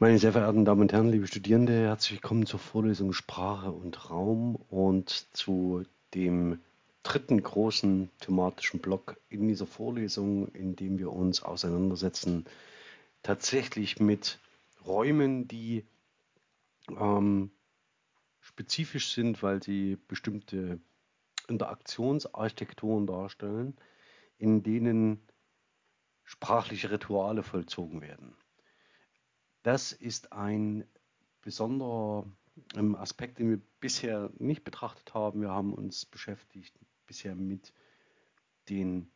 Meine sehr verehrten Damen und Herren, liebe Studierende, herzlich willkommen zur Vorlesung Sprache und Raum und zu dem dritten großen thematischen Block in dieser Vorlesung, in dem wir uns auseinandersetzen, tatsächlich mit Räumen, die ähm, spezifisch sind, weil sie bestimmte Interaktionsarchitekturen darstellen, in denen sprachliche Rituale vollzogen werden. Das ist ein besonderer ähm, Aspekt, den wir bisher nicht betrachtet haben. Wir haben uns beschäftigt bisher mit den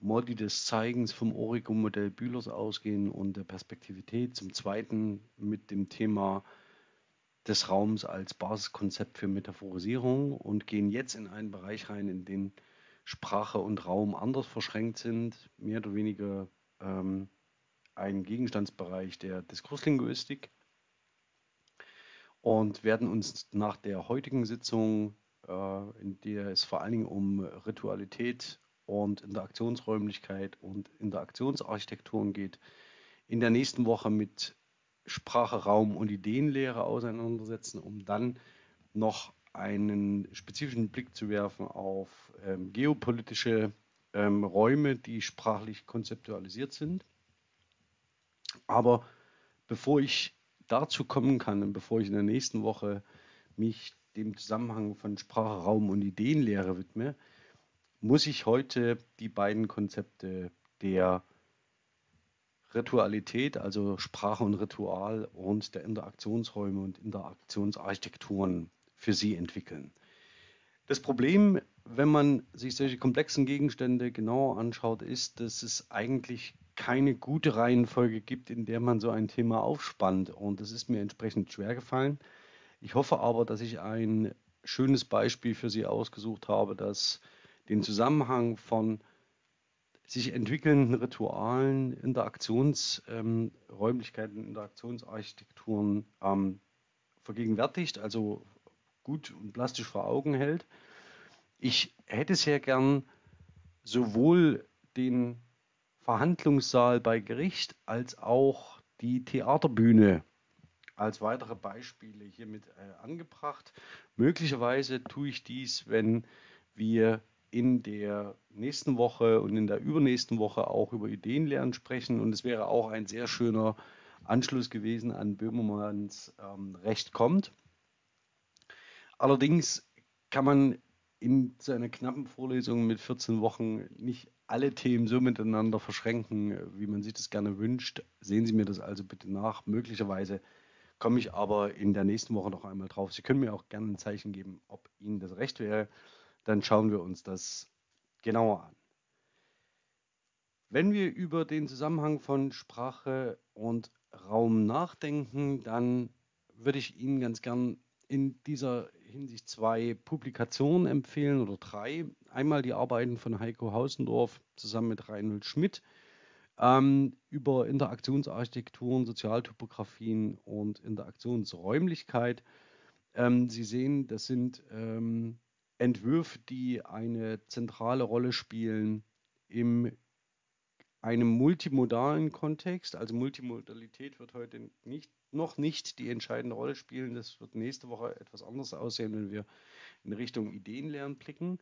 Modi des Zeigens vom Origo-Modell Bühlers ausgehen und der Perspektivität. Zum Zweiten mit dem Thema des Raums als Basiskonzept für Metaphorisierung und gehen jetzt in einen Bereich rein, in den Sprache und Raum anders verschränkt sind, mehr oder weniger ähm, ein Gegenstandsbereich der Diskurslinguistik und werden uns nach der heutigen Sitzung, äh, in der es vor allen Dingen um Ritualität und Interaktionsräumlichkeit und Interaktionsarchitekturen geht, in der nächsten Woche mit Sprache, Raum und Ideenlehre auseinandersetzen, um dann noch einen spezifischen Blick zu werfen auf ähm, geopolitische ähm, Räume, die sprachlich konzeptualisiert sind. Aber bevor ich dazu kommen kann und bevor ich in der nächsten Woche mich dem Zusammenhang von Sprache, Raum und Ideenlehre widme, muss ich heute die beiden Konzepte der Ritualität, also Sprache und Ritual und der Interaktionsräume und Interaktionsarchitekturen für Sie entwickeln. Das Problem, wenn man sich solche komplexen Gegenstände genauer anschaut, ist, dass es eigentlich keine gute Reihenfolge gibt, in der man so ein Thema aufspannt. Und das ist mir entsprechend schwer gefallen. Ich hoffe aber, dass ich ein schönes Beispiel für Sie ausgesucht habe, das den Zusammenhang von sich entwickelnden Ritualen, Interaktionsräumlichkeiten, ähm, Interaktionsarchitekturen ähm, vergegenwärtigt, also gut und plastisch vor Augen hält. Ich hätte sehr gern sowohl den Verhandlungssaal bei Gericht als auch die Theaterbühne als weitere Beispiele hiermit äh, angebracht. Möglicherweise tue ich dies, wenn wir in der nächsten Woche und in der übernächsten Woche auch über Ideenlernen sprechen. Und es wäre auch ein sehr schöner Anschluss gewesen an Böhmermanns ähm, Recht kommt. Allerdings kann man in seiner knappen Vorlesung mit 14 Wochen nicht alle Themen so miteinander verschränken, wie man sich das gerne wünscht. Sehen Sie mir das also bitte nach. Möglicherweise komme ich aber in der nächsten Woche noch einmal drauf. Sie können mir auch gerne ein Zeichen geben, ob Ihnen das recht wäre. Dann schauen wir uns das genauer an. Wenn wir über den Zusammenhang von Sprache und Raum nachdenken, dann würde ich Ihnen ganz gern in dieser Hinsicht zwei Publikationen empfehlen oder drei. Einmal die Arbeiten von Heiko Hausendorf zusammen mit Reinhold Schmidt ähm, über Interaktionsarchitekturen, Sozialtopografien und Interaktionsräumlichkeit. Ähm, Sie sehen, das sind ähm, Entwürfe, die eine zentrale Rolle spielen im einem multimodalen Kontext. Also Multimodalität wird heute nicht, noch nicht die entscheidende Rolle spielen. Das wird nächste Woche etwas anders aussehen, wenn wir in Richtung Ideenlernen blicken.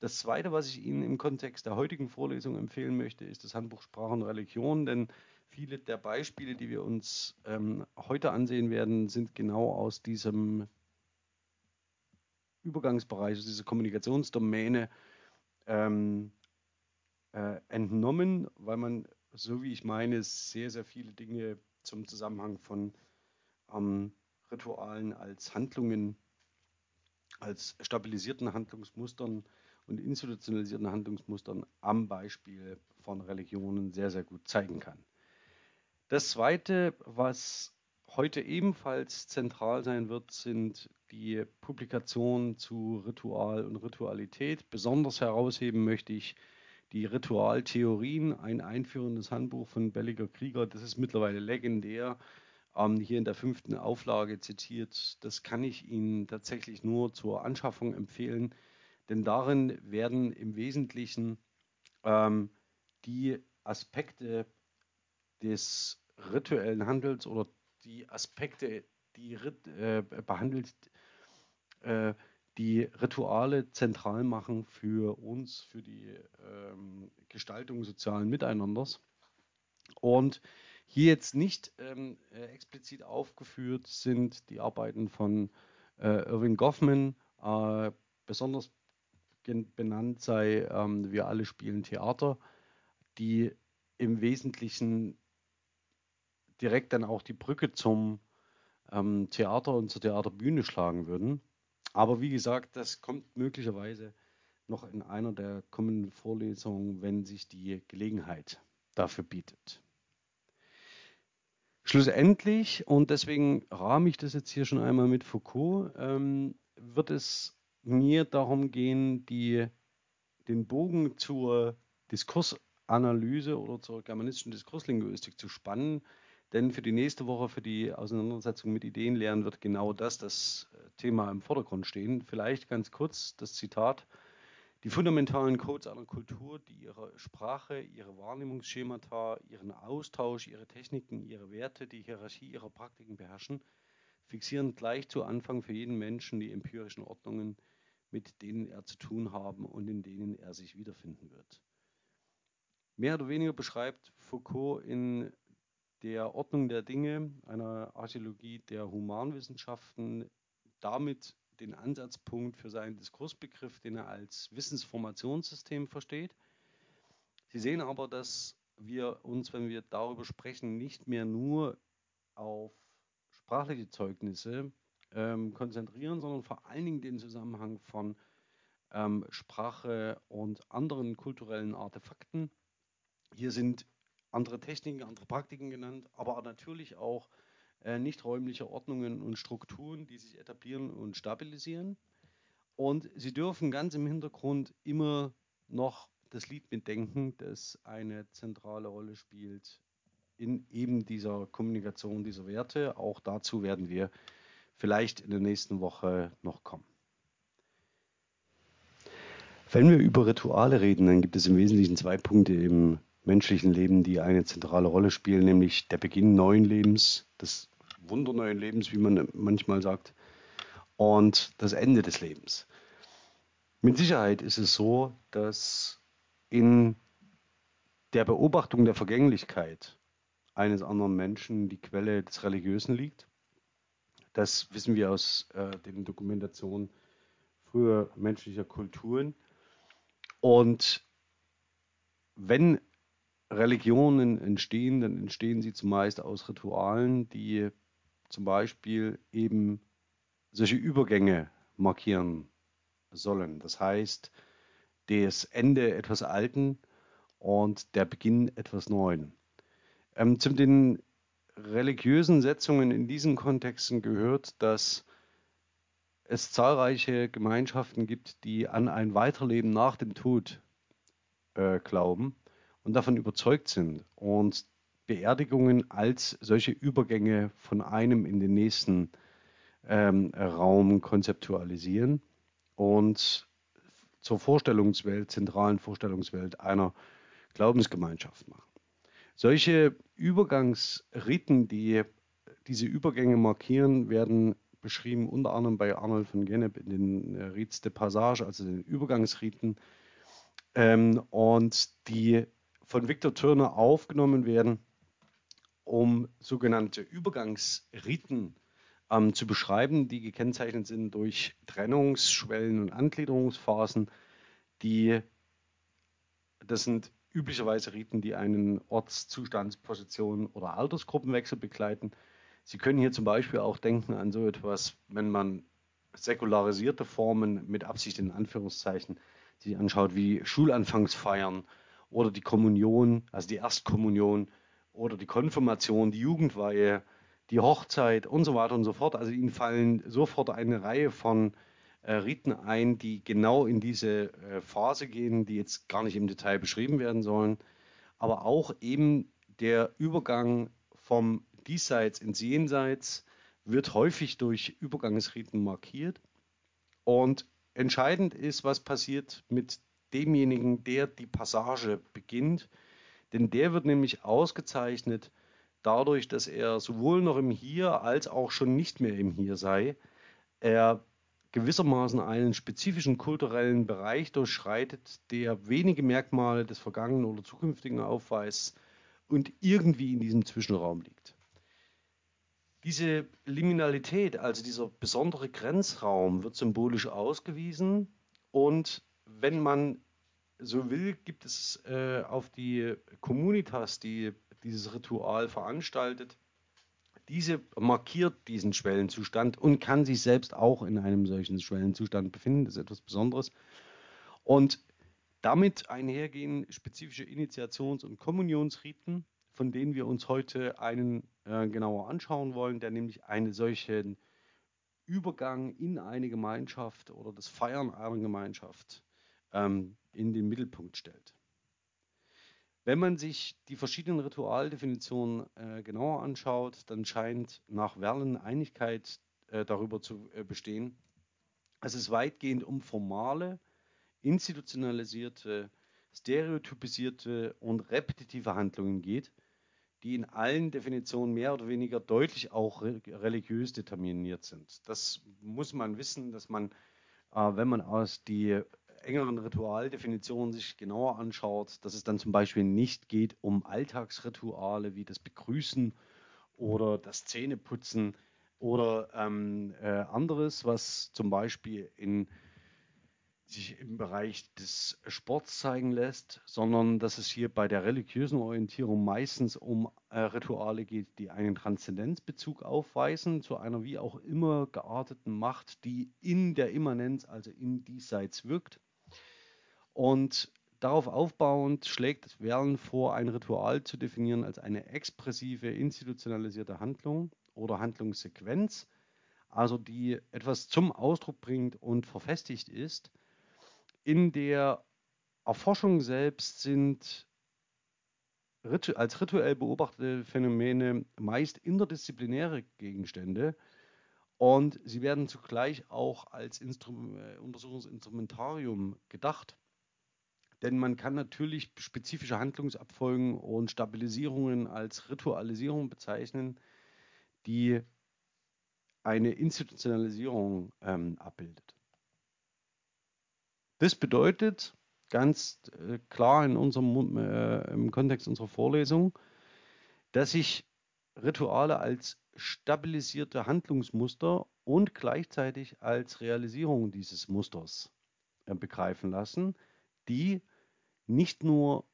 Das Zweite, was ich Ihnen im Kontext der heutigen Vorlesung empfehlen möchte, ist das Handbuch Sprache und Religion, denn viele der Beispiele, die wir uns ähm, heute ansehen werden, sind genau aus diesem Übergangsbereich, aus dieser Kommunikationsdomäne ähm, äh, entnommen, weil man, so wie ich meine, sehr, sehr viele Dinge zum Zusammenhang von ähm, Ritualen als Handlungen, als stabilisierten Handlungsmustern und institutionalisierten Handlungsmustern am Beispiel von Religionen sehr, sehr gut zeigen kann. Das Zweite, was heute ebenfalls zentral sein wird, sind die Publikationen zu Ritual und Ritualität. Besonders herausheben möchte ich die Ritualtheorien, ein einführendes Handbuch von Belliger Krieger, das ist mittlerweile legendär, ähm, hier in der fünften Auflage zitiert. Das kann ich Ihnen tatsächlich nur zur Anschaffung empfehlen, denn darin werden im Wesentlichen ähm, die Aspekte des rituellen Handels oder die Aspekte, die äh, behandelt, äh, die Rituale zentral machen für uns, für die ähm, Gestaltung sozialen Miteinanders. Und hier jetzt nicht ähm, äh, explizit aufgeführt sind die Arbeiten von äh, Irving Goffman, äh, besonders benannt sei ähm, Wir alle spielen Theater, die im Wesentlichen direkt dann auch die Brücke zum ähm, Theater und zur Theaterbühne schlagen würden. Aber wie gesagt, das kommt möglicherweise noch in einer der kommenden Vorlesungen, wenn sich die Gelegenheit dafür bietet. Schlussendlich, und deswegen rahme ich das jetzt hier schon einmal mit Foucault, ähm, wird es mir darum gehen, die, den Bogen zur Diskursanalyse oder zur germanistischen Diskurslinguistik zu spannen. Denn für die nächste Woche, für die Auseinandersetzung mit Ideenlehren, wird genau das das äh, Thema im Vordergrund stehen. Vielleicht ganz kurz das Zitat. Die fundamentalen Codes einer Kultur, die ihre Sprache, ihre Wahrnehmungsschemata, ihren Austausch, ihre Techniken, ihre Werte, die Hierarchie ihrer Praktiken beherrschen, fixieren gleich zu Anfang für jeden Menschen die empirischen Ordnungen, mit denen er zu tun haben und in denen er sich wiederfinden wird. Mehr oder weniger beschreibt Foucault in der Ordnung der Dinge, einer Archäologie der Humanwissenschaften, damit den Ansatzpunkt für seinen Diskursbegriff, den er als Wissensformationssystem versteht. Sie sehen aber, dass wir uns, wenn wir darüber sprechen, nicht mehr nur auf sprachliche Zeugnisse ähm, konzentrieren, sondern vor allen Dingen den Zusammenhang von ähm, Sprache und anderen kulturellen Artefakten. Hier sind andere Techniken, andere Praktiken genannt, aber natürlich auch äh, nicht räumliche Ordnungen und Strukturen, die sich etablieren und stabilisieren. Und sie dürfen ganz im Hintergrund immer noch das Lied mitdenken, das eine zentrale Rolle spielt in eben dieser Kommunikation dieser Werte. Auch dazu werden wir vielleicht in der nächsten Woche noch kommen. Wenn wir über Rituale reden, dann gibt es im Wesentlichen zwei Punkte im menschlichen Leben, die eine zentrale Rolle spielen, nämlich der Beginn neuen Lebens, des wunderneuen Lebens, wie man manchmal sagt, und das Ende des Lebens. Mit Sicherheit ist es so, dass in der Beobachtung der Vergänglichkeit eines anderen Menschen die Quelle des Religiösen liegt. Das wissen wir aus äh, den Dokumentationen früher menschlicher Kulturen. Und wenn Religionen entstehen, dann entstehen sie zumeist aus Ritualen, die zum Beispiel eben solche Übergänge markieren sollen. Das heißt, das Ende etwas Alten und der Beginn etwas Neuen. Ähm, zu den religiösen Setzungen in diesen Kontexten gehört, dass es zahlreiche Gemeinschaften gibt, die an ein Weiterleben nach dem Tod äh, glauben und davon überzeugt sind und Beerdigungen als solche Übergänge von einem in den nächsten ähm, Raum konzeptualisieren und zur Vorstellungswelt, zentralen Vorstellungswelt einer Glaubensgemeinschaft machen. Solche Übergangsriten, die diese Übergänge markieren, werden beschrieben unter anderem bei Arnold von Gennep in den äh, Rites de Passage, also den Übergangsriten. Ähm, und die von Victor Turner aufgenommen werden, um sogenannte Übergangsriten ähm, zu beschreiben, die gekennzeichnet sind durch Trennungsschwellen und Angliederungsphasen, die das sind üblicherweise Riten, die einen Ortszustandsposition oder Altersgruppenwechsel begleiten. Sie können hier zum Beispiel auch denken an so etwas, wenn man säkularisierte Formen mit Absicht in Anführungszeichen sich anschaut, wie Schulanfangsfeiern oder die Kommunion, also die Erstkommunion oder die Konfirmation, die Jugendweihe, die Hochzeit und so weiter und so fort. Also ihnen fallen sofort eine Reihe von äh, Riten ein, die genau in diese äh, Phase gehen, die jetzt gar nicht im Detail beschrieben werden sollen, aber auch eben der Übergang vom Diesseits ins Jenseits wird häufig durch Übergangsriten markiert. Und entscheidend ist, was passiert mit demjenigen, der die Passage beginnt. Denn der wird nämlich ausgezeichnet dadurch, dass er sowohl noch im Hier als auch schon nicht mehr im Hier sei, er gewissermaßen einen spezifischen kulturellen Bereich durchschreitet, der wenige Merkmale des Vergangenen oder Zukünftigen aufweist und irgendwie in diesem Zwischenraum liegt. Diese Liminalität, also dieser besondere Grenzraum, wird symbolisch ausgewiesen und wenn man so will, gibt es äh, auf die Communitas, die dieses Ritual veranstaltet, diese markiert diesen Schwellenzustand und kann sich selbst auch in einem solchen Schwellenzustand befinden. Das ist etwas Besonderes. Und damit einhergehen spezifische Initiations- und Kommunionsriten, von denen wir uns heute einen äh, genauer anschauen wollen, der nämlich einen solchen Übergang in eine Gemeinschaft oder das Feiern einer Gemeinschaft ähm, in den Mittelpunkt stellt. Wenn man sich die verschiedenen Ritualdefinitionen äh, genauer anschaut, dann scheint nach Verlen Einigkeit äh, darüber zu äh, bestehen, dass es weitgehend um formale, institutionalisierte, stereotypisierte und repetitive Handlungen geht, die in allen Definitionen mehr oder weniger deutlich auch religiös determiniert sind. Das muss man wissen, dass man, äh, wenn man aus die engeren Ritualdefinitionen sich genauer anschaut, dass es dann zum Beispiel nicht geht um Alltagsrituale wie das Begrüßen oder das Zähneputzen oder ähm, äh, anderes, was zum Beispiel in sich im Bereich des Sports zeigen lässt, sondern dass es hier bei der religiösen Orientierung meistens um äh, Rituale geht, die einen Transzendenzbezug aufweisen zu einer wie auch immer gearteten Macht, die in der Immanenz, also im Diesseits wirkt. Und darauf aufbauend schlägt Verlen vor, ein Ritual zu definieren als eine expressive, institutionalisierte Handlung oder Handlungssequenz, also die etwas zum Ausdruck bringt und verfestigt ist – in der Erforschung selbst sind als rituell beobachtete Phänomene meist interdisziplinäre Gegenstände und sie werden zugleich auch als Instrum äh, Untersuchungsinstrumentarium gedacht. Denn man kann natürlich spezifische Handlungsabfolgen und Stabilisierungen als Ritualisierung bezeichnen, die eine Institutionalisierung ähm, abbildet. Das bedeutet ganz äh, klar in unserem, äh, im Kontext unserer Vorlesung, dass sich Rituale als stabilisierte Handlungsmuster und gleichzeitig als Realisierung dieses Musters äh, begreifen lassen, die nicht nur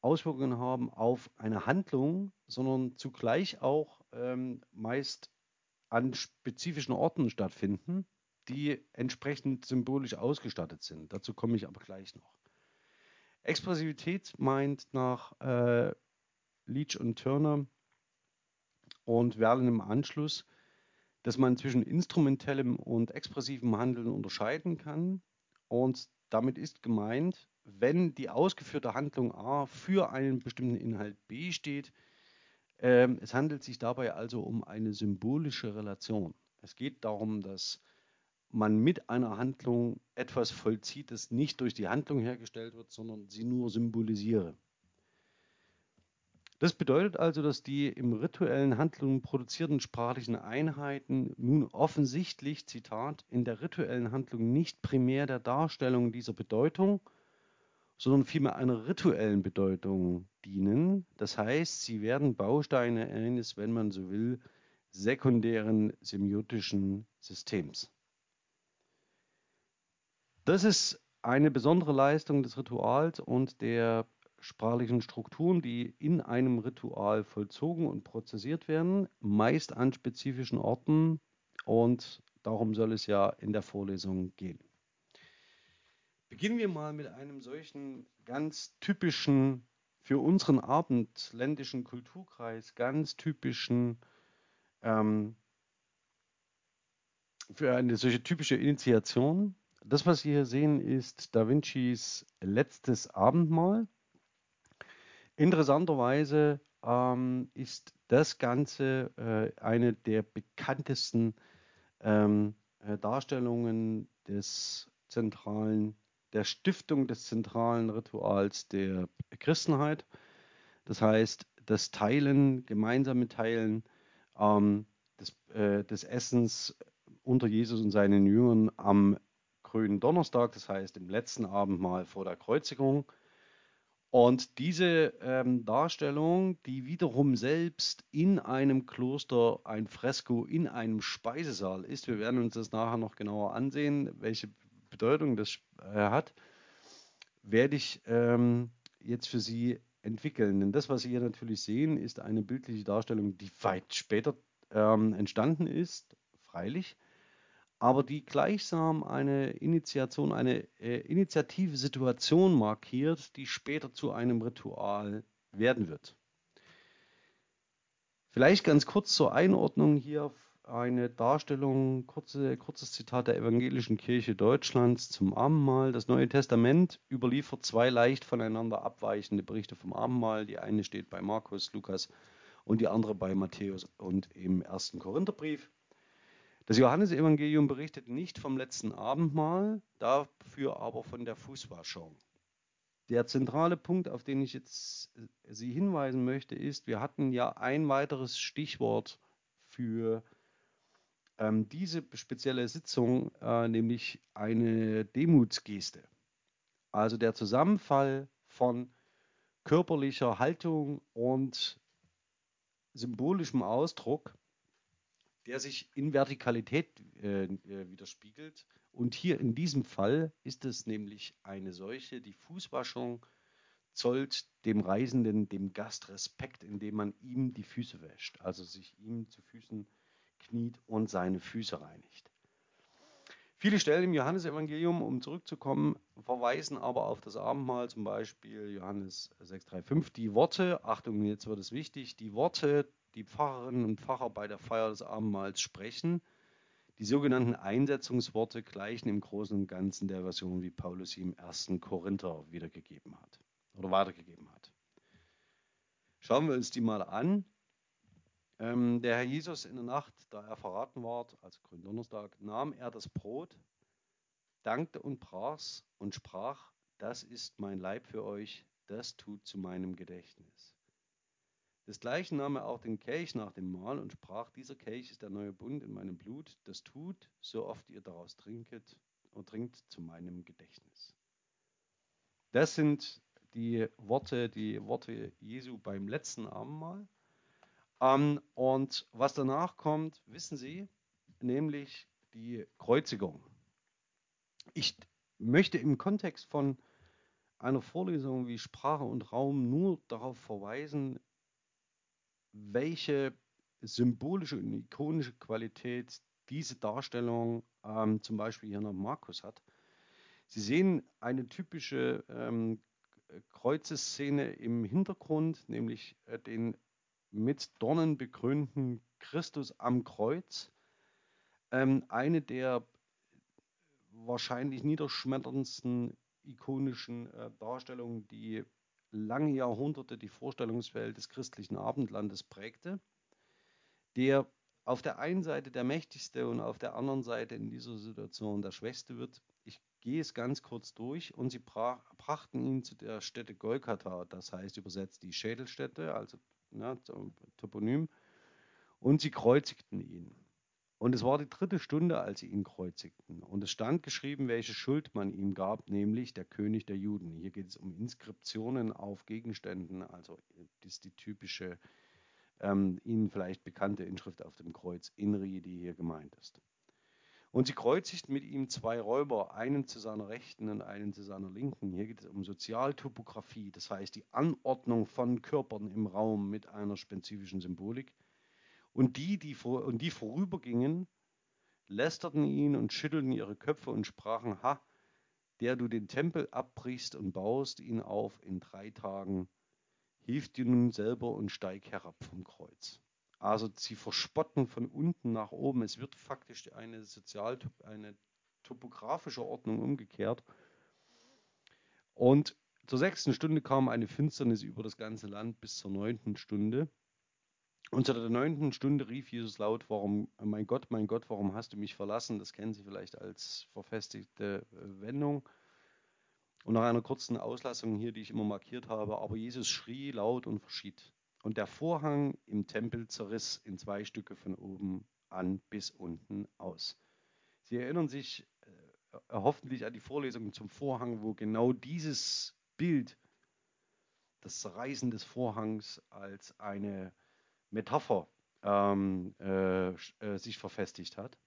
Auswirkungen haben auf eine Handlung, sondern zugleich auch ähm, meist an spezifischen Orten stattfinden die entsprechend symbolisch ausgestattet sind. Dazu komme ich aber gleich noch. Expressivität meint nach äh, Leach und Turner und Verlen im Anschluss, dass man zwischen instrumentellem und expressivem Handeln unterscheiden kann. Und damit ist gemeint, wenn die ausgeführte Handlung A für einen bestimmten Inhalt B steht, äh, es handelt sich dabei also um eine symbolische Relation. Es geht darum, dass man mit einer Handlung etwas vollzieht, das nicht durch die Handlung hergestellt wird, sondern sie nur symbolisiere. Das bedeutet also, dass die im rituellen Handlungen produzierten sprachlichen Einheiten nun offensichtlich, Zitat, in der rituellen Handlung nicht primär der Darstellung dieser Bedeutung, sondern vielmehr einer rituellen Bedeutung dienen. Das heißt, sie werden Bausteine eines, wenn man so will, sekundären semiotischen Systems. Das ist eine besondere Leistung des Rituals und der sprachlichen Strukturen, die in einem Ritual vollzogen und prozessiert werden, meist an spezifischen Orten und darum soll es ja in der Vorlesung gehen. Beginnen wir mal mit einem solchen ganz typischen, für unseren abendländischen Kulturkreis ganz typischen, ähm, für eine solche typische Initiation das, was Sie hier sehen, ist Da Vincis letztes Abendmahl. Interessanterweise ähm, ist das Ganze äh, eine der bekanntesten ähm, äh, Darstellungen des zentralen, der Stiftung des zentralen Rituals der Christenheit. Das heißt, das Teilen, gemeinsame Teilen ähm, des, äh, des Essens unter Jesus und seinen Jüngern am grünen Donnerstag, das heißt im letzten Abendmahl vor der Kreuzigung. Und diese ähm, Darstellung, die wiederum selbst in einem Kloster ein Fresko in einem Speisesaal ist, wir werden uns das nachher noch genauer ansehen, welche Bedeutung das äh, hat, werde ich ähm, jetzt für Sie entwickeln. Denn das, was Sie hier natürlich sehen, ist eine bildliche Darstellung, die weit später ähm, entstanden ist, freilich aber die gleichsam eine Initiation, eine äh, initiative Situation markiert, die später zu einem Ritual werden wird. Vielleicht ganz kurz zur Einordnung hier eine Darstellung, kurze, kurzes Zitat der Evangelischen Kirche Deutschlands zum Abendmahl. Das Neue Testament überliefert zwei leicht voneinander abweichende Berichte vom Abendmahl. Die eine steht bei Markus, Lukas und die andere bei Matthäus und im ersten Korintherbrief. Das Johannesevangelium berichtet nicht vom letzten Abendmahl, dafür aber von der Fußwaschung. Der zentrale Punkt, auf den ich jetzt äh, Sie hinweisen möchte, ist, wir hatten ja ein weiteres Stichwort für ähm, diese spezielle Sitzung, äh, nämlich eine Demutsgeste. Also der Zusammenfall von körperlicher Haltung und symbolischem Ausdruck der sich in Vertikalität äh, äh, widerspiegelt. Und hier in diesem Fall ist es nämlich eine solche, die Fußwaschung zollt dem Reisenden, dem Gast Respekt, indem man ihm die Füße wäscht, also sich ihm zu Füßen kniet und seine Füße reinigt. Viele Stellen im Johannesevangelium, um zurückzukommen, verweisen aber auf das Abendmahl, zum Beispiel Johannes 6,3,5. Die Worte, Achtung, jetzt wird es wichtig, die Worte die Pfarrerinnen und Pfarrer bei der Feier des Abendmahls sprechen. Die sogenannten Einsetzungsworte gleichen im Großen und Ganzen der Version, wie Paulus sie im ersten Korinther wiedergegeben hat oder weitergegeben hat. Schauen wir uns die mal an. Ähm, der Herr Jesus in der Nacht, da er verraten ward, also Gründonnerstag, nahm er das Brot, dankte und brach's und sprach, das ist mein Leib für euch, das tut zu meinem Gedächtnis. Desgleichen nahm er auch den Kelch nach dem Mahl und sprach, dieser Kelch ist der neue Bund in meinem Blut, das tut, so oft ihr daraus trinket und trinkt zu meinem Gedächtnis. Das sind die Worte, die Worte Jesu beim letzten Abendmahl. Ähm, und was danach kommt, wissen Sie, nämlich die Kreuzigung. Ich möchte im Kontext von einer Vorlesung wie Sprache und Raum nur darauf verweisen, welche symbolische und ikonische Qualität diese Darstellung ähm, zum Beispiel hier nach Markus hat. Sie sehen eine typische ähm, Kreuzeszene im Hintergrund, nämlich äh, den mit Dornen bekrönten Christus am Kreuz. Ähm, eine der wahrscheinlich niederschmetterndsten ikonischen äh, Darstellungen, die lange Jahrhunderte die Vorstellungswelt des christlichen Abendlandes prägte, der auf der einen Seite der mächtigste und auf der anderen Seite in dieser Situation der schwächste wird. Ich gehe es ganz kurz durch und sie brachten ihn zu der Stätte Golgatha, das heißt übersetzt die Schädelstätte, also ja, Toponym, und sie kreuzigten ihn. Und es war die dritte Stunde, als sie ihn kreuzigten. Und es stand geschrieben, welche Schuld man ihm gab, nämlich der König der Juden. Hier geht es um Inskriptionen auf Gegenständen, also das ist die typische, ähm, Ihnen vielleicht bekannte Inschrift auf dem Kreuz, Inri, die hier gemeint ist. Und sie kreuzigten mit ihm zwei Räuber, einen zu seiner Rechten und einen zu seiner Linken. Hier geht es um Sozialtopographie, das heißt die Anordnung von Körpern im Raum mit einer spezifischen Symbolik. Und die, die, vor, und die vorübergingen, lästerten ihn und schüttelten ihre Köpfe und sprachen, ha, der du den Tempel abbrichst und baust ihn auf in drei Tagen, hilf dir nun selber und steig herab vom Kreuz. Also sie verspotten von unten nach oben. Es wird faktisch eine sozial eine topografische Ordnung umgekehrt. Und zur sechsten Stunde kam eine Finsternis über das ganze Land bis zur neunten Stunde. Und zu der neunten Stunde rief Jesus laut, warum, mein Gott, mein Gott, warum hast du mich verlassen? Das kennen Sie vielleicht als verfestigte äh, Wendung. Und nach einer kurzen Auslassung hier, die ich immer markiert habe, aber Jesus schrie laut und verschied. Und der Vorhang im Tempel zerriss in zwei Stücke von oben an bis unten aus. Sie erinnern sich äh, hoffentlich an die Vorlesungen zum Vorhang, wo genau dieses Bild, das Zerreißen des Vorhangs als eine Metapher ähm, äh, äh, sich verfestigt hat.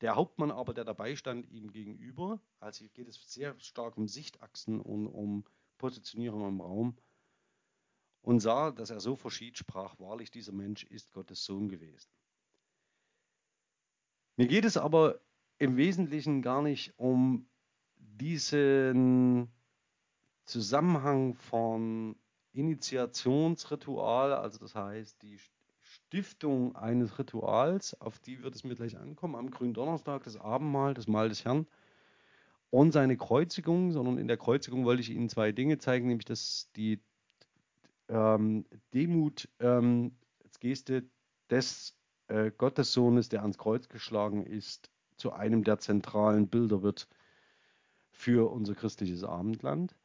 Der Hauptmann aber, der dabei stand, ihm gegenüber, also geht es sehr stark um Sichtachsen und um Positionierung im Raum, und sah, dass er so verschied, sprach, wahrlich, dieser Mensch ist Gottes Sohn gewesen. Mir geht es aber im Wesentlichen gar nicht um diesen Zusammenhang von Initiationsritual, also das heißt die Stiftung eines Rituals, auf die wird es mir gleich ankommen, am Gründonnerstag, das Abendmahl, das Mahl des Herrn und seine Kreuzigung, sondern in der Kreuzigung wollte ich Ihnen zwei Dinge zeigen, nämlich dass die ähm, Demut ähm, als Geste des äh, Gottessohnes, der ans Kreuz geschlagen ist, zu einem der zentralen Bilder wird für unser christliches Abendland.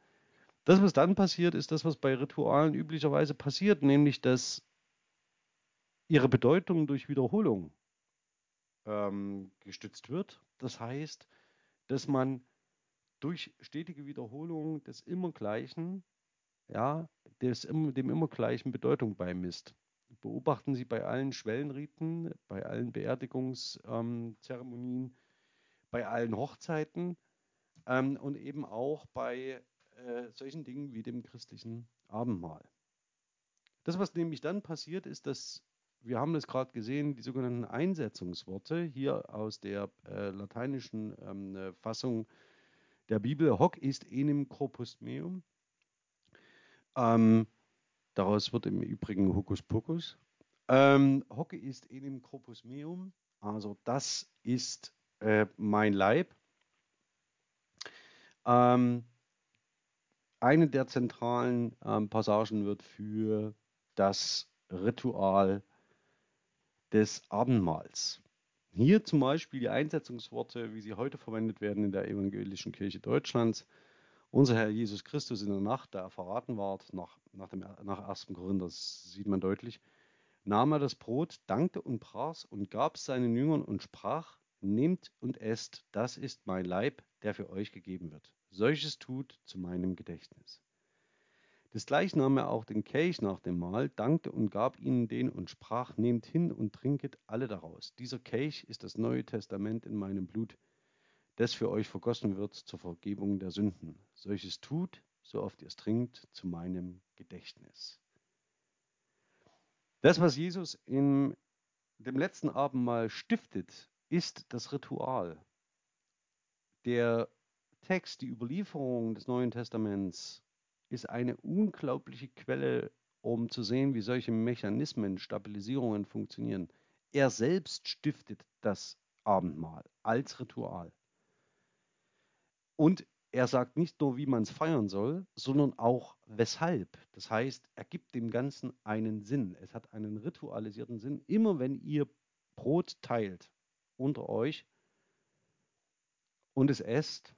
Das, was dann passiert, ist das, was bei Ritualen üblicherweise passiert, nämlich dass ihre Bedeutung durch Wiederholung ähm, gestützt wird. Das heißt, dass man durch stetige Wiederholung des Immergleichen ja, des, dem Immergleichen Bedeutung beimisst. Beobachten Sie bei allen Schwellenriten, bei allen Beerdigungszeremonien, ähm, bei allen Hochzeiten ähm, und eben auch bei äh, solchen Dingen wie dem christlichen Abendmahl. Das, was nämlich dann passiert, ist, dass wir haben das gerade gesehen, die sogenannten Einsetzungsworte hier aus der äh, lateinischen ähm, Fassung der Bibel, hoc ist enim corpus meum, ähm, daraus wird im Übrigen Hokuspokus. Ähm, Hocke ist enim corpus meum, also das ist äh, mein Leib. Ähm, eine der zentralen ähm, Passagen wird für das Ritual des Abendmahls. Hier zum Beispiel die Einsetzungsworte, wie sie heute verwendet werden in der Evangelischen Kirche Deutschlands. Unser Herr Jesus Christus in der Nacht, da er verraten ward, nach, nach, dem, nach 1. Korinther sieht man deutlich, nahm er das Brot, dankte und brach und gab es seinen Jüngern und sprach, nehmt und esst, das ist mein Leib, der für euch gegeben wird. Solches tut zu meinem Gedächtnis. Desgleichen nahm er auch den Kelch nach dem Mahl, dankte und gab ihnen den und sprach, nehmt hin und trinket alle daraus. Dieser Kelch ist das Neue Testament in meinem Blut, das für euch vergossen wird zur Vergebung der Sünden. Solches tut, so oft ihr es trinkt, zu meinem Gedächtnis. Das, was Jesus in dem letzten Abendmahl stiftet, ist das Ritual. Der Text, die Überlieferung des Neuen Testaments ist eine unglaubliche Quelle, um zu sehen, wie solche Mechanismen, Stabilisierungen funktionieren. Er selbst stiftet das Abendmahl als Ritual. Und er sagt nicht nur, wie man es feiern soll, sondern auch weshalb. Das heißt, er gibt dem Ganzen einen Sinn. Es hat einen ritualisierten Sinn. Immer wenn ihr Brot teilt unter euch und es esst,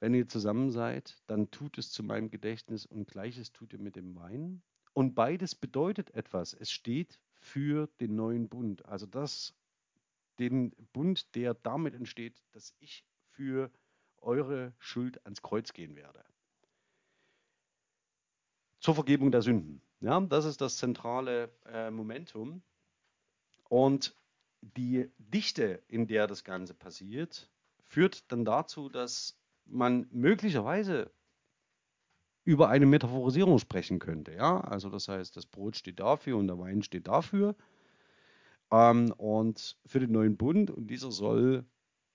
wenn ihr zusammen seid, dann tut es zu meinem Gedächtnis und gleiches tut ihr mit dem Wein. Und beides bedeutet etwas. Es steht für den neuen Bund. Also das, den Bund, der damit entsteht, dass ich für eure Schuld ans Kreuz gehen werde. Zur Vergebung der Sünden. Ja, das ist das zentrale äh, Momentum. Und die Dichte, in der das Ganze passiert, führt dann dazu, dass man möglicherweise über eine Metaphorisierung sprechen könnte. Ja? Also das heißt, das Brot steht dafür und der Wein steht dafür. Ähm, und für den neuen Bund, und dieser soll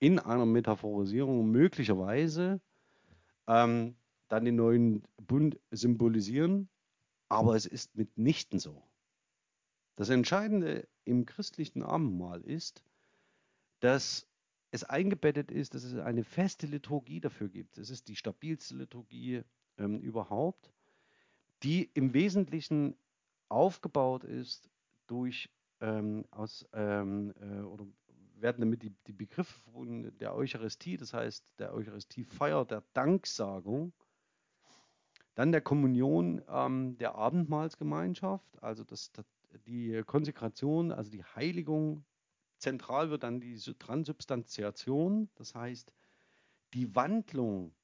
in einer Metaphorisierung möglicherweise ähm, dann den neuen Bund symbolisieren, aber es ist mitnichten so. Das Entscheidende im christlichen Abendmahl ist, dass es eingebettet ist, dass es eine feste Liturgie dafür gibt. Es ist die stabilste Liturgie ähm, überhaupt, die im Wesentlichen aufgebaut ist durch ähm, aus ähm, äh, oder werden damit die, die Begriffe von der Eucharistie, das heißt der Eucharistiefeier, der Danksagung, Dann der Kommunion ähm, der Abendmahlsgemeinschaft, also das, das, die Konsekration, also die Heiligung. Zentral wird dann die Transubstantiation, das heißt die Wandlung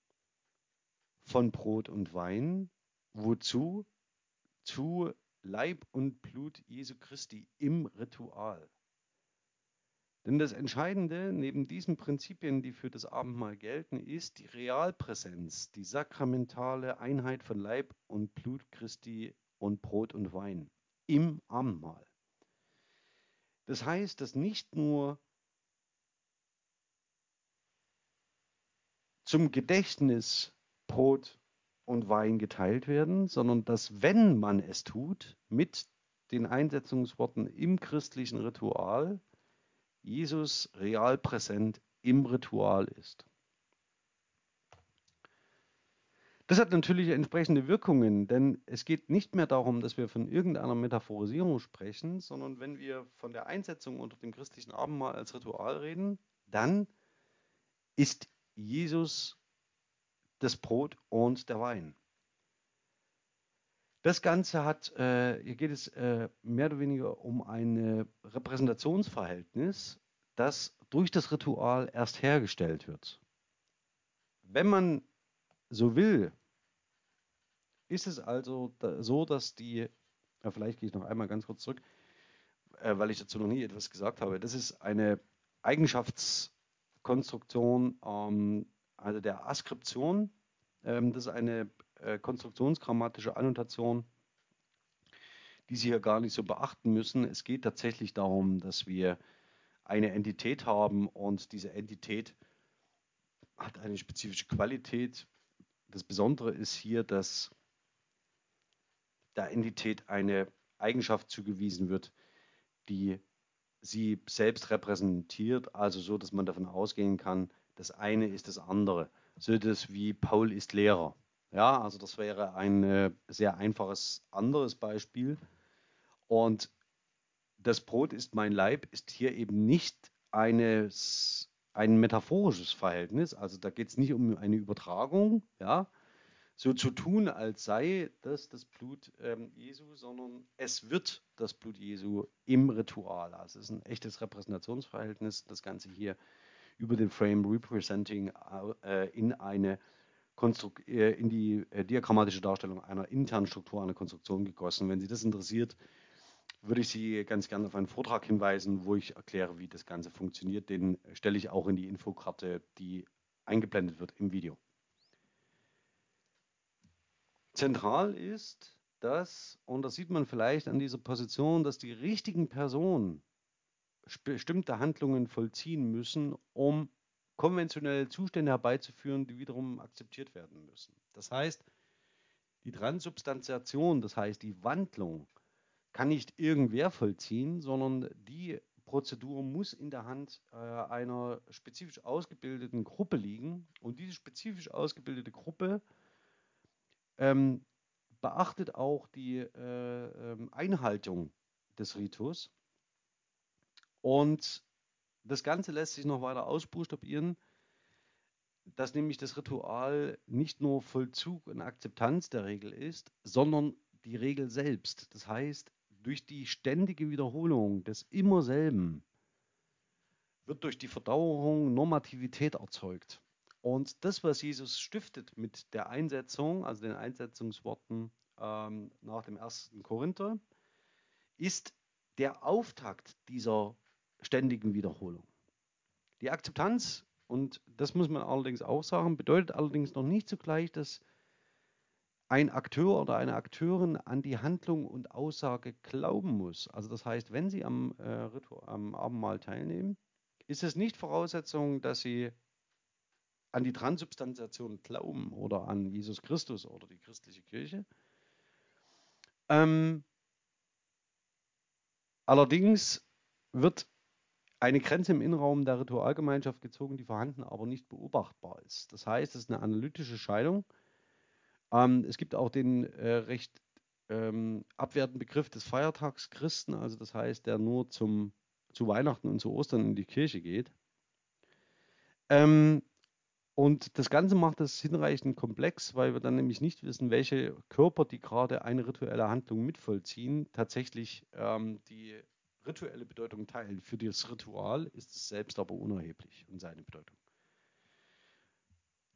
von Brot und Wein. Wozu? Zu Leib und Blut Jesu Christi im Ritual. Denn das Entscheidende neben diesen Prinzipien, die für das Abendmahl gelten, ist die Realpräsenz, die sakramentale Einheit von Leib und Blut Christi und Brot und Wein im Abendmahl. Das heißt, dass nicht nur zum Gedächtnis Brot und Wein geteilt werden, sondern dass, wenn man es tut, mit den Einsetzungsworten im christlichen Ritual, Jesus real präsent im Ritual ist. Das hat natürlich entsprechende Wirkungen, denn es geht nicht mehr darum, dass wir von irgendeiner Metaphorisierung sprechen, sondern wenn wir von der Einsetzung unter dem christlichen Abendmahl als Ritual reden, dann ist Jesus das Brot und der Wein. Das Ganze hat, äh, hier geht es äh, mehr oder weniger um ein Repräsentationsverhältnis, das durch das Ritual erst hergestellt wird. Wenn man so will, ist es also da, so, dass die, ja, vielleicht gehe ich noch einmal ganz kurz zurück, äh, weil ich dazu noch nie etwas gesagt habe. Das ist eine Eigenschaftskonstruktion, ähm, also der Askription. Ähm, das ist eine äh, konstruktionsgrammatische Annotation, die Sie hier gar nicht so beachten müssen. Es geht tatsächlich darum, dass wir eine Entität haben und diese Entität hat eine spezifische Qualität. Das Besondere ist hier, dass der Entität eine Eigenschaft zugewiesen wird, die sie selbst repräsentiert, also so, dass man davon ausgehen kann, das eine ist das andere. So etwas wie Paul ist Lehrer. Ja, also das wäre ein äh, sehr einfaches anderes Beispiel. Und das Brot ist mein Leib ist hier eben nicht eines, ein metaphorisches Verhältnis. Also da geht es nicht um eine Übertragung, ja, so zu tun, als sei das das Blut ähm, Jesu, sondern es wird das Blut Jesu im Ritual. Also es ist ein echtes Repräsentationsverhältnis, das Ganze hier über den Frame Representing äh, in eine Konstruk äh, in die äh, diagrammatische Darstellung einer internen Struktur, einer Konstruktion gegossen. Wenn Sie das interessiert, würde ich Sie ganz gerne auf einen Vortrag hinweisen, wo ich erkläre, wie das Ganze funktioniert. Den stelle ich auch in die Infokarte, die eingeblendet wird im Video. Zentral ist, dass, und das sieht man vielleicht an dieser Position, dass die richtigen Personen bestimmte Handlungen vollziehen müssen, um konventionelle Zustände herbeizuführen, die wiederum akzeptiert werden müssen. Das heißt, die Transubstantiation, das heißt die Wandlung, kann nicht irgendwer vollziehen, sondern die Prozedur muss in der Hand äh, einer spezifisch ausgebildeten Gruppe liegen. Und diese spezifisch ausgebildete Gruppe ähm, beachtet auch die äh, ähm, Einhaltung des Ritus. Und das Ganze lässt sich noch weiter ausbuchstabieren, dass nämlich das Ritual nicht nur Vollzug und Akzeptanz der Regel ist, sondern die Regel selbst. Das heißt, durch die ständige Wiederholung des immer selben wird durch die Verdauerung Normativität erzeugt. Und das, was Jesus stiftet mit der Einsetzung, also den Einsetzungsworten ähm, nach dem ersten Korinther, ist der Auftakt dieser ständigen Wiederholung. Die Akzeptanz, und das muss man allerdings auch sagen, bedeutet allerdings noch nicht zugleich, dass ein Akteur oder eine Akteurin an die Handlung und Aussage glauben muss. Also das heißt, wenn Sie am, äh, am Abendmahl teilnehmen, ist es nicht Voraussetzung, dass Sie an die Transubstantiation glauben oder an Jesus Christus oder die christliche Kirche. Ähm, allerdings wird eine Grenze im Innenraum der Ritualgemeinschaft gezogen, die vorhanden, aber nicht beobachtbar ist. Das heißt, es ist eine analytische Scheidung. Ähm, es gibt auch den äh, recht ähm, abwertenden Begriff des Feiertagschristen, also das heißt, der nur zum, zu Weihnachten und zu Ostern in die Kirche geht. Ähm, Und das Ganze macht es hinreichend komplex, weil wir dann nämlich nicht wissen, welche Körper, die gerade eine rituelle Handlung mitvollziehen, tatsächlich ähm, die rituelle Bedeutung teilen. Für das Ritual ist es selbst aber unerheblich und seine Bedeutung.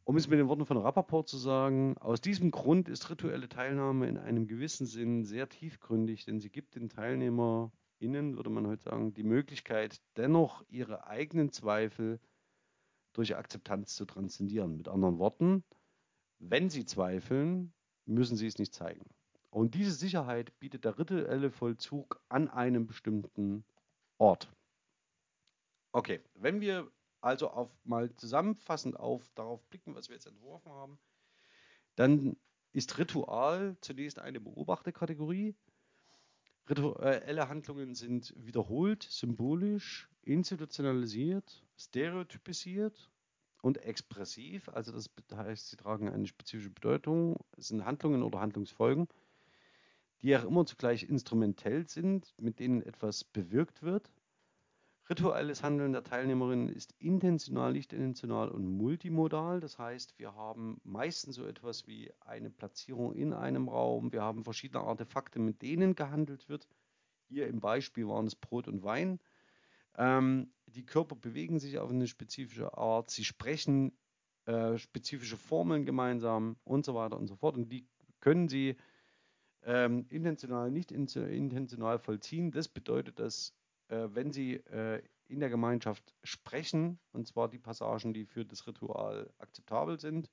Um es mit den Worten von Rappaport zu sagen, aus diesem Grund ist rituelle Teilnahme in einem gewissen Sinn sehr tiefgründig, denn sie gibt den TeilnehmerInnen, würde man heute sagen, die Möglichkeit, dennoch ihre eigenen Zweifel durch Akzeptanz zu transzendieren. Mit anderen Worten, wenn sie zweifeln, müssen sie es nicht zeigen. Und diese Sicherheit bietet der rituelle Vollzug an einem bestimmten Ort. Okay, wenn wir also auf, mal zusammenfassend auf darauf blicken, was wir jetzt entworfen haben, dann ist Ritual zunächst eine Beobachterkategorie. Rituelle Handlungen sind wiederholt, symbolisch, institutionalisiert, stereotypisiert und expressiv. Also das heißt, sie tragen eine spezifische Bedeutung. Es sind Handlungen oder Handlungsfolgen, die auch immer zugleich instrumentell sind, mit denen etwas bewirkt wird. Rituelles Handeln der Teilnehmerinnen ist intentional, nicht intentional und multimodal. Das heißt, wir haben meistens so etwas wie eine Platzierung in einem Raum. Wir haben verschiedene Artefakte, mit denen gehandelt wird. Hier im Beispiel waren es Brot und Wein. Ähm, die Körper bewegen sich auf eine spezifische Art. Sie sprechen äh, spezifische Formeln gemeinsam und so weiter und so fort. Und die können sie ähm, intentional, nicht intentional vollziehen. Das bedeutet, dass äh, wenn Sie äh, in der Gemeinschaft sprechen, und zwar die Passagen, die für das Ritual akzeptabel sind,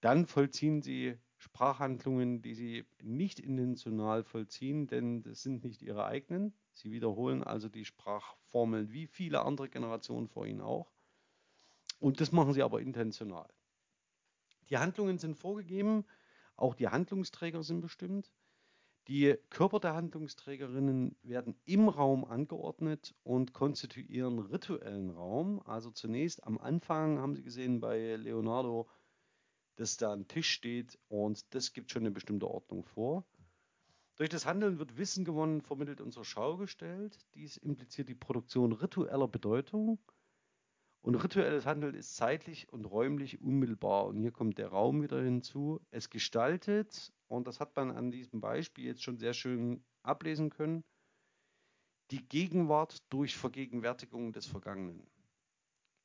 dann vollziehen Sie Sprachhandlungen, die Sie nicht intentional vollziehen, denn das sind nicht Ihre eigenen. Sie wiederholen also die Sprachformeln wie viele andere Generationen vor Ihnen auch. Und das machen Sie aber intentional. Die Handlungen sind vorgegeben, auch die Handlungsträger sind bestimmt. Die Körper der Handlungsträgerinnen werden im Raum angeordnet und konstituieren rituellen Raum. Also zunächst am Anfang haben Sie gesehen bei Leonardo, dass da ein Tisch steht und das gibt schon eine bestimmte Ordnung vor. Durch das Handeln wird Wissen gewonnen, vermittelt und zur Schau gestellt. Dies impliziert die Produktion ritueller Bedeutung. Und rituelles Handeln ist zeitlich und räumlich unmittelbar. Und hier kommt der Raum wieder hinzu. Es gestaltet und das hat man an diesem Beispiel jetzt schon sehr schön ablesen können, die Gegenwart durch Vergegenwärtigung des Vergangenen.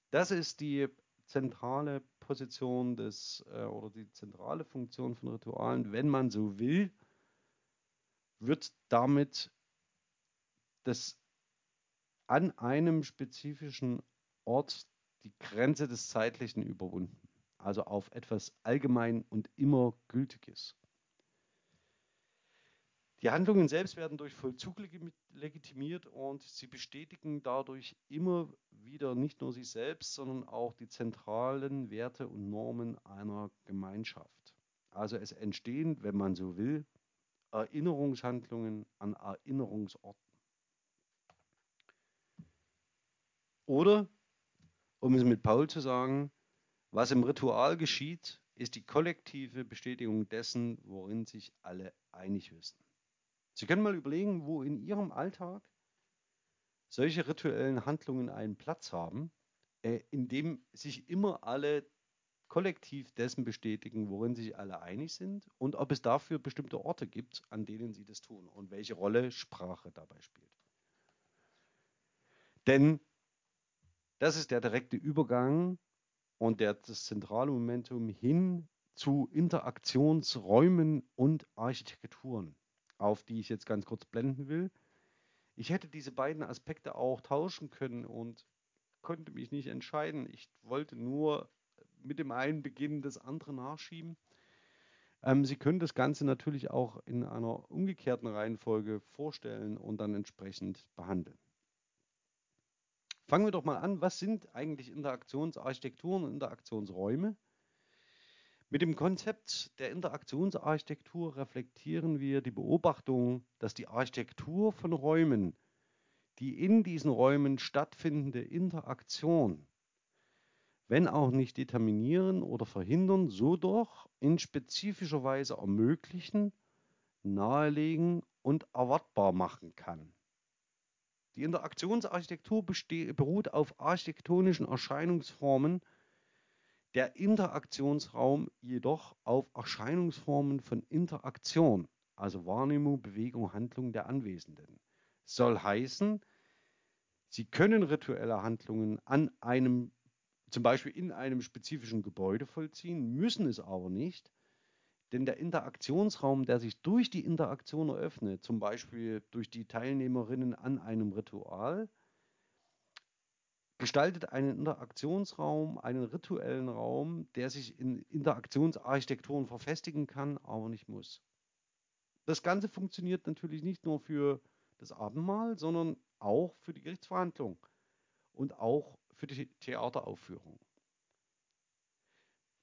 Das ist die zentrale Position des äh, oder die zentrale Funktion von Ritualen, wenn man so will, wird damit das an einem spezifischen Ort die Grenze des Zeitlichen überwunden. Also auf etwas allgemein und immer Gültiges. Die Handlungen selbst werden durch Vollzug legitimiert und sie bestätigen dadurch immer wieder nicht nur sich selbst, sondern auch die zentralen Werte und Normen einer Gemeinschaft. Also es entstehen, wenn man so will, Erinnerungshandlungen an Erinnerungsorten. Oder, um es mit Paul zu sagen, was im Ritual geschieht, ist die kollektive Bestätigung dessen, worin sich alle einig wissen. Sie können mal überlegen, wo in Ihrem Alltag solche rituellen Handlungen einen Platz haben, äh, in dem sich immer alle kollektiv dessen bestätigen, worin sich alle einig sind und ob es dafür bestimmte Orte gibt, an denen sie das tun und welche Rolle Sprache dabei spielt. Denn das ist der direkte Übergang und der, das zentrale Momentum hin zu Interaktionsräumen und Architekturen auf die ich jetzt ganz kurz blenden will. Ich hätte diese beiden Aspekte auch tauschen können und konnte mich nicht entscheiden. Ich wollte nur mit dem einen beginnen, das andere nachschieben. Ähm, Sie können das Ganze natürlich auch in einer umgekehrten Reihenfolge vorstellen und dann entsprechend behandeln. Fangen wir doch mal an, was sind eigentlich Interaktionsarchitekturen und Interaktionsräume? Mit dem Konzept der Interaktionsarchitektur reflektieren wir die Beobachtung, dass die Architektur von Räumen, die in diesen Räumen stattfindende Interaktion, wenn auch nicht determinieren oder verhindern, so doch in spezifischer Weise ermöglichen, nahelegen und erwartbar machen kann. Die Interaktionsarchitektur beruht auf architektonischen Erscheinungsformen, Der Interaktionsraum jedoch auf Erscheinungsformen von Interaktion, also Wahrnehmung, Bewegung, Handlung der Anwesenden. Soll heißen, Sie können rituelle Handlungen an einem, zum Beispiel in einem spezifischen Gebäude vollziehen, müssen es aber nicht, denn der Interaktionsraum, der sich durch die Interaktion eröffnet, zum Beispiel durch die Teilnehmerinnen an einem Ritual, gestaltet einen Interaktionsraum, einen rituellen Raum, der sich in Interaktionsarchitekturen verfestigen kann, aber nicht muss. Das Ganze funktioniert natürlich nicht nur für das Abendmahl, sondern auch für die Gerichtsverhandlung und auch für die Theateraufführung.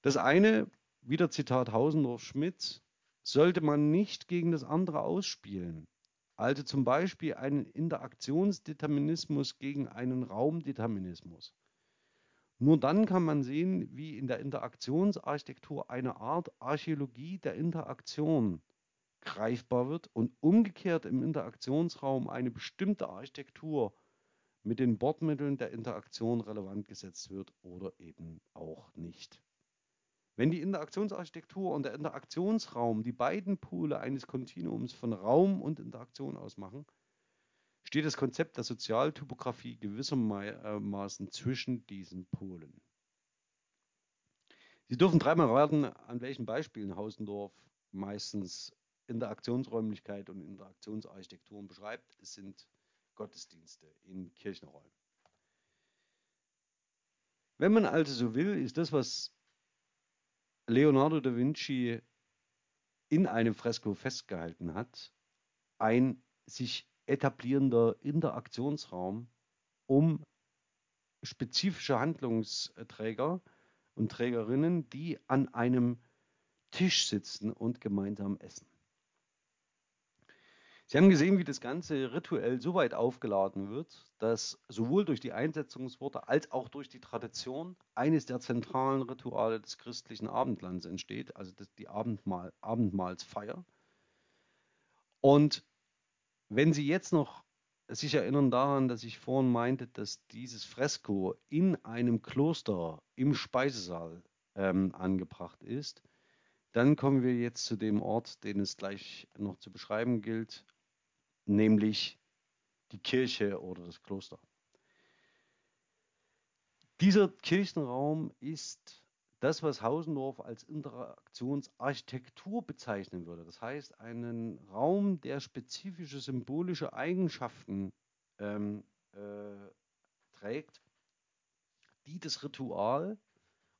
Das eine, wieder Zitat Hausendorf-Schmidt, sollte man nicht gegen das andere ausspielen. Also zum Beispiel einen Interaktionsdeterminismus gegen einen Raumdeterminismus. Nur dann kann man sehen, wie in der Interaktionsarchitektur eine Art Archäologie der Interaktion greifbar wird und umgekehrt im Interaktionsraum eine bestimmte Architektur mit den Bordmitteln der Interaktion relevant gesetzt wird oder eben auch nicht. Wenn die Interaktionsarchitektur und der Interaktionsraum die beiden Pole eines Kontinuums von Raum und Interaktion ausmachen, steht das Konzept der Sozialtypografie gewissermaßen zwischen diesen Polen. Sie dürfen dreimal raten, an welchen Beispielen Hausendorf meistens Interaktionsräumlichkeit und Interaktionsarchitekturen beschreibt. Es sind Gottesdienste in Kirchenräumen. Wenn man also so will, ist das, was Leonardo da Vinci in einem Fresko festgehalten hat, ein sich etablierender Interaktionsraum, um spezifische Handlungsträger und Trägerinnen, die an einem Tisch sitzen und gemeinsam essen. Sie haben gesehen, wie das Ganze rituell so weit aufgeladen wird, dass sowohl durch die Einsetzungsworte als auch durch die Tradition eines der zentralen Rituale des christlichen Abendlands entsteht, also die Abendmahl, Abendmahlsfeier. Und wenn Sie jetzt noch sich erinnern daran, dass ich vorhin meinte, dass dieses Fresko in einem Kloster im Speisesaal ähm, angebracht ist, dann kommen wir jetzt zu dem Ort, den es gleich noch zu beschreiben gilt, nämlich die Kirche oder das Kloster. Dieser Kirchenraum ist das, was Hausendorf als Interaktionsarchitektur bezeichnen würde. Das heißt, einen Raum, der spezifische symbolische Eigenschaften ähm, äh, trägt, die das Ritual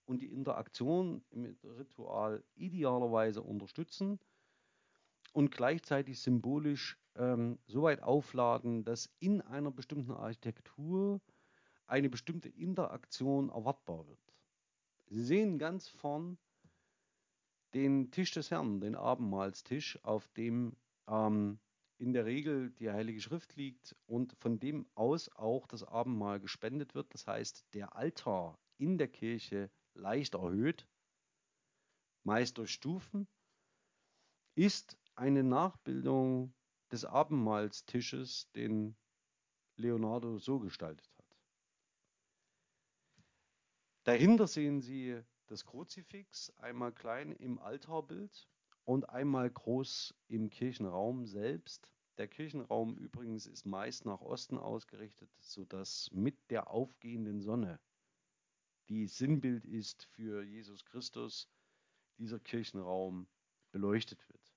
und die Interaktion im Ritual idealerweise unterstützen und gleichzeitig symbolisch ähm, so weit aufladen, dass in einer bestimmten Architektur eine bestimmte Interaktion erwartbar wird. Sie sehen ganz vorn den Tisch des Herrn, den Abendmahlstisch, auf dem ähm, in der Regel die Heilige Schrift liegt und von dem aus auch das Abendmahl gespendet wird. Das heißt, der Altar in der Kirche leicht erhöht, meist durch Stufen, ist eine Nachbildung des Abendmahlstisches, den Leonardo so gestaltet hat. Dahinter sehen Sie das Kruzifix, einmal klein im Altarbild und einmal groß im Kirchenraum selbst. Der Kirchenraum übrigens ist meist nach Osten ausgerichtet, sodass mit der aufgehenden Sonne, die Sinnbild ist für Jesus Christus, dieser Kirchenraum beleuchtet wird.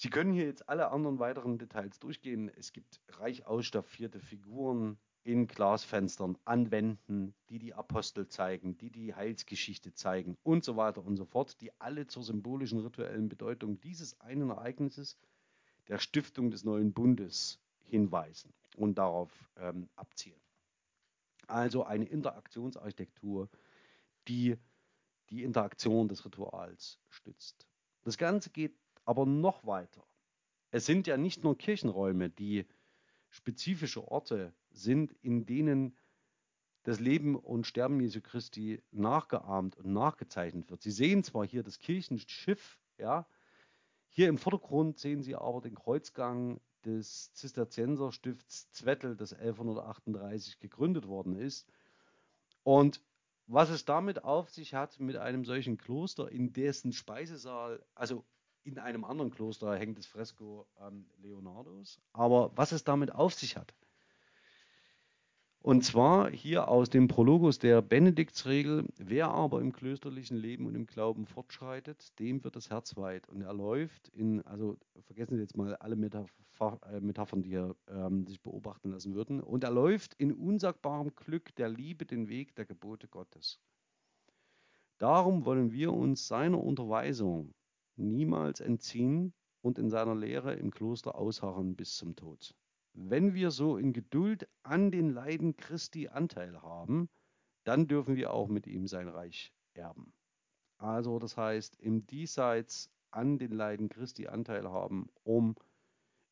Sie können hier jetzt alle anderen weiteren Details durchgehen. Es gibt reich ausstaffierte Figuren in Glasfenstern an Wänden, die die Apostel zeigen, die die Heilsgeschichte zeigen und so weiter und so fort, die alle zur symbolischen rituellen Bedeutung dieses einen Ereignisses, der Stiftung des neuen Bundes, hinweisen und darauf ähm, abzielen. Also eine Interaktionsarchitektur, die die Interaktion des Rituals stützt. Das Ganze geht aber noch weiter. Es sind ja nicht nur Kirchenräume, die spezifische Orte sind, in denen das Leben und Sterben Jesu Christi nachgeahmt und nachgezeichnet wird. Sie sehen zwar hier das Kirchenschiff, ja, hier im Vordergrund sehen Sie aber den Kreuzgang des Zisterzienserstifts Zwettel, das 1138 gegründet worden ist. Und was es damit auf sich hat mit einem solchen Kloster, in dessen Speisesaal, also in einem anderen Kloster hängt das Fresko ähm, Leonardos, aber was es damit auf sich hat. Und zwar hier aus dem Prologus der Benediktsregel, wer aber im klösterlichen Leben und im Glauben fortschreitet, dem wird das Herz weit. Und er läuft in, also vergessen Sie jetzt mal alle Metapher, äh, Metaphern, die hier ähm, sich beobachten lassen würden, und er läuft in unsagbarem Glück der Liebe den Weg der Gebote Gottes. Darum wollen wir uns seiner Unterweisung niemals entziehen und in seiner Lehre im Kloster ausharren bis zum Tod. Wenn wir so in Geduld an den Leiden Christi Anteil haben, dann dürfen wir auch mit ihm sein Reich erben. Also das heißt, im Diesseits an den Leiden Christi Anteil haben, um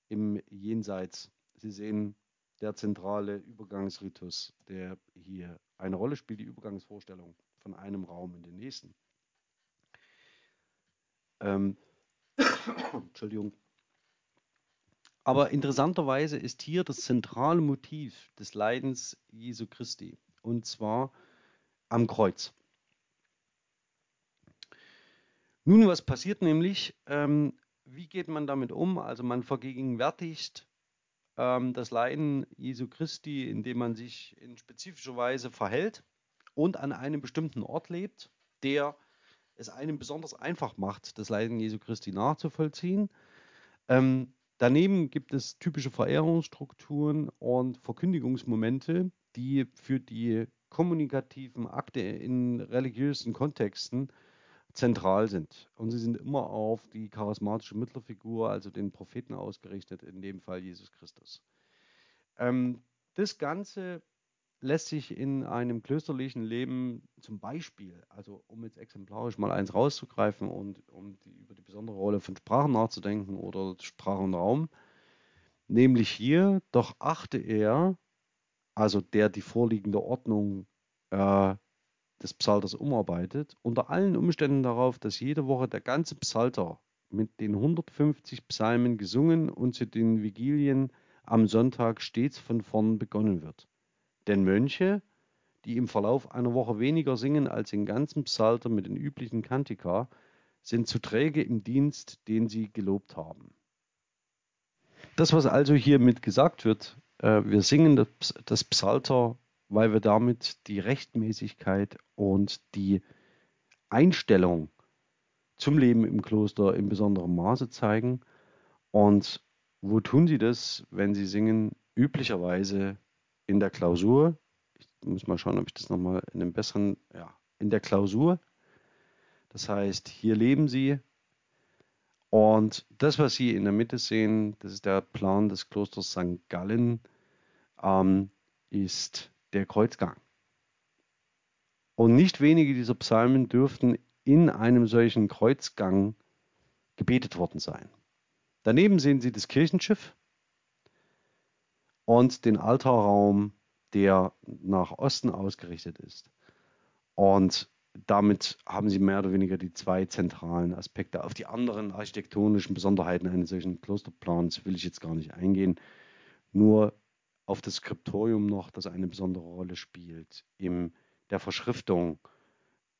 im Jenseits, Sie sehen, der zentrale Übergangsritus, der hier eine Rolle spielt, die Übergangsvorstellung von einem Raum in den nächsten. Ähm, Entschuldigung. Aber interessanterweise ist hier das zentrale Motiv des Leidens Jesu Christi, und zwar am Kreuz. Nun, was passiert nämlich? Ähm, wie geht man damit um? Also man vergegenwärtigt ähm, das Leiden Jesu Christi, indem man sich in spezifischer Weise verhält und an einem bestimmten Ort lebt, der es einem besonders einfach macht, das Leiden Jesu Christi nachzuvollziehen. Ähm, Daneben gibt es typische Verehrungsstrukturen und Verkündigungsmomente, die für die kommunikativen Akte in religiösen Kontexten zentral sind. Und sie sind immer auf die charismatische Mittlerfigur, also den Propheten ausgerichtet, in dem Fall Jesus Christus. Ähm, das Ganze lässt sich in einem klösterlichen Leben zum Beispiel, also um jetzt exemplarisch mal eins rauszugreifen und um die, über die besondere Rolle von Sprachen nachzudenken oder Sprachenraum, nämlich hier, doch achte er, also der die vorliegende Ordnung äh, des Psalters umarbeitet, unter allen Umständen darauf, dass jede Woche der ganze Psalter mit den 150 Psalmen gesungen und zu den Vigilien am Sonntag stets von vorn begonnen wird. Denn Mönche, die im Verlauf einer Woche weniger singen als den ganzen Psalter mit den üblichen Kantika, sind zu träge im Dienst, den sie gelobt haben. Das, was also hiermit gesagt wird, äh, wir singen das Psalter, weil wir damit die Rechtmäßigkeit und die Einstellung zum Leben im Kloster in besonderem Maße zeigen. Und wo tun sie das, wenn sie singen? Üblicherweise in der Klausur, ich muss mal schauen, ob ich das nochmal in einem besseren, ja, in der Klausur. Das heißt, hier leben sie und das, was Sie in der Mitte sehen, das ist der Plan des Klosters St. Gallen, ähm, ist der Kreuzgang. Und nicht wenige dieser Psalmen dürften in einem solchen Kreuzgang gebetet worden sein. Daneben sehen Sie das Kirchenschiff, und den Altarraum, der nach Osten ausgerichtet ist. Und damit haben sie mehr oder weniger die zwei zentralen Aspekte. Auf die anderen architektonischen Besonderheiten eines solchen Klosterplans will ich jetzt gar nicht eingehen. Nur auf das Skriptorium noch, das eine besondere Rolle spielt in der Verschriftung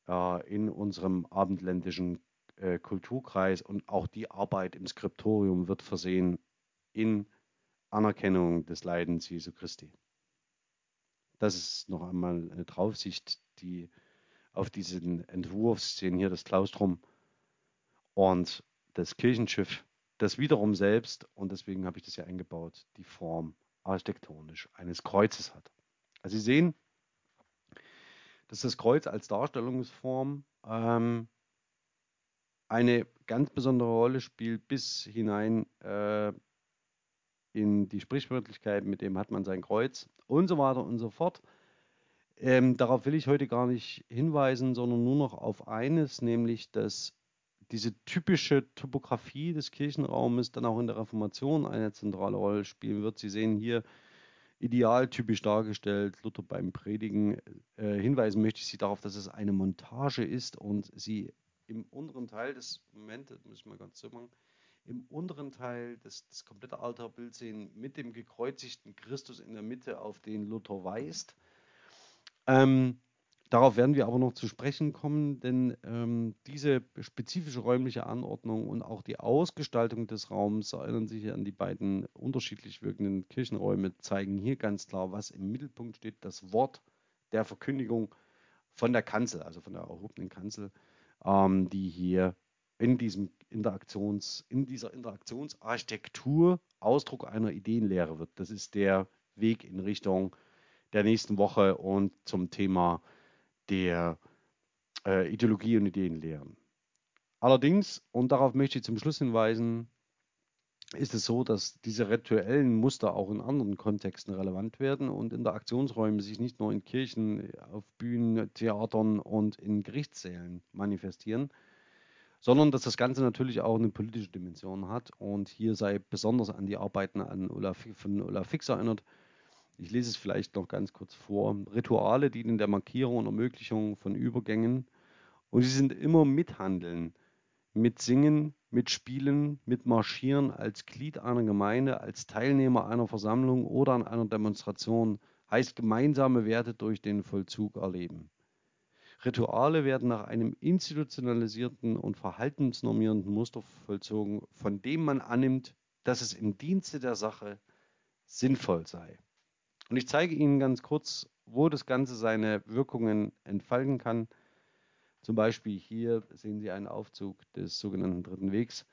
äh, in unserem abendländischen äh, Kulturkreis und auch die Arbeit im Skriptorium wird versehen in Anerkennung des Leidens Jesu Christi. Das ist noch einmal eine Draufsicht, die auf diesen Entwurf sehen hier das Klaustrum und das Kirchenschiff, das wiederum selbst, und deswegen habe ich das ja eingebaut, die Form architektonisch eines Kreuzes hat. Also Sie sehen, dass das Kreuz als Darstellungsform ähm, eine ganz besondere Rolle spielt bis hinein äh, in die Sprichwörtlichkeit, mit dem hat man sein Kreuz und so weiter und so fort. Ähm, darauf will ich heute gar nicht hinweisen, sondern nur noch auf eines, nämlich dass diese typische Topografie des Kirchenraumes dann auch in der Reformation eine zentrale Rolle spielen wird. Sie sehen hier idealtypisch dargestellt, Luther beim Predigen. Äh, hinweisen möchte ich Sie darauf, dass es eine Montage ist und Sie im unteren Teil des, Moment, das muss ich mal ganz so machen, im unteren Teil das, das komplette Altarbild sehen mit dem gekreuzigten Christus in der Mitte, auf den Luther weist. Ähm, Darauf werden wir aber noch zu sprechen kommen, denn ähm, diese spezifische räumliche Anordnung und auch die Ausgestaltung des Raums, erinnern sich an die beiden unterschiedlich wirkenden Kirchenräume, zeigen hier ganz klar, was im Mittelpunkt steht, das Wort der Verkündigung von der Kanzel, also von der erhobenen Kanzel, ähm, die hier in, diesem Interaktions, in dieser Interaktionsarchitektur Ausdruck einer Ideenlehre wird. Das ist der Weg in Richtung der nächsten Woche und zum Thema der äh, Ideologie und Ideenlehren. Allerdings, und darauf möchte ich zum Schluss hinweisen, ist es so, dass diese rituellen Muster auch in anderen Kontexten relevant werden und Interaktionsräume sich nicht nur in Kirchen, auf Bühnen, Theatern und in Gerichtssälen manifestieren, sondern dass das Ganze natürlich auch eine politische Dimension hat. Und hier sei besonders an die Arbeiten an Olaf, von Olaf Fix erinnert, ich lese es vielleicht noch ganz kurz vor. Rituale dienen der Markierung und Ermöglichung von Übergängen und sie sind immer mithandeln, mit Singen, mit Spielen, mit Marschieren als Glied einer Gemeinde, als Teilnehmer einer Versammlung oder an einer Demonstration, heißt gemeinsame Werte durch den Vollzug erleben. Rituale werden nach einem institutionalisierten und verhaltensnormierenden Muster vollzogen, von dem man annimmt, dass es im Dienste der Sache sinnvoll sei. Und ich zeige Ihnen ganz kurz, wo das Ganze seine Wirkungen entfalten kann. Zum Beispiel hier sehen Sie einen Aufzug des sogenannten Dritten Wegs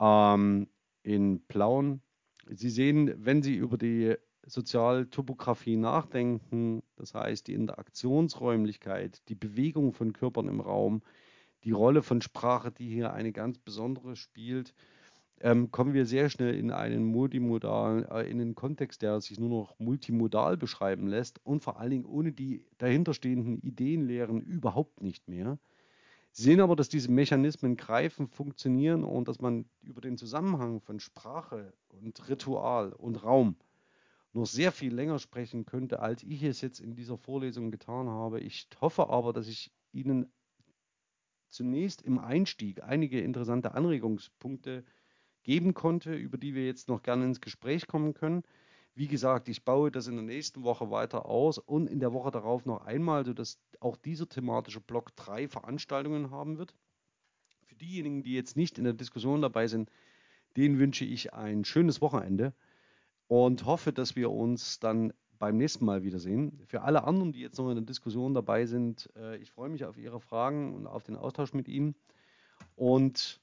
ähm, in Plauen. Sie sehen, wenn Sie über die Sozialtopographie nachdenken, das heißt die Interaktionsräumlichkeit, die Bewegung von Körpern im Raum, die Rolle von Sprache, die hier eine ganz besondere spielt, ähm, kommen wir sehr schnell in einen multimodalen, äh, in einen Kontext, der sich nur noch multimodal beschreiben lässt und vor allen Dingen ohne die dahinterstehenden Ideenlehren überhaupt nicht mehr. Sehen aber, dass diese Mechanismen greifen, funktionieren und dass man über den Zusammenhang von Sprache und Ritual und Raum noch sehr viel länger sprechen könnte, als ich es jetzt in dieser Vorlesung getan habe. Ich hoffe aber, dass ich Ihnen zunächst im Einstieg einige interessante Anregungspunkte geben konnte, über die wir jetzt noch gerne ins Gespräch kommen können. Wie gesagt, ich baue das in der nächsten Woche weiter aus und in der Woche darauf noch einmal, sodass auch dieser thematische Block drei Veranstaltungen haben wird. Für diejenigen, die jetzt nicht in der Diskussion dabei sind, denen wünsche ich ein schönes Wochenende und hoffe, dass wir uns dann beim nächsten Mal wiedersehen. Für alle anderen, die jetzt noch in der Diskussion dabei sind, äh, ich freue mich auf Ihre Fragen und auf den Austausch mit Ihnen. Und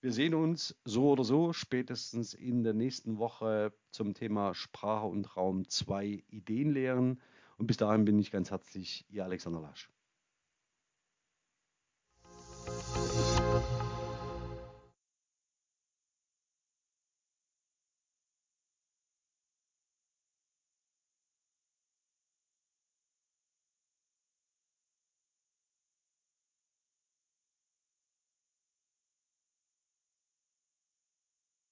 wir sehen uns so oder so spätestens in der nächsten Woche zum Thema Sprache und Raum 2 Ideenlehren. Und bis dahin bin ich ganz herzlich Ihr Alexander Lasch.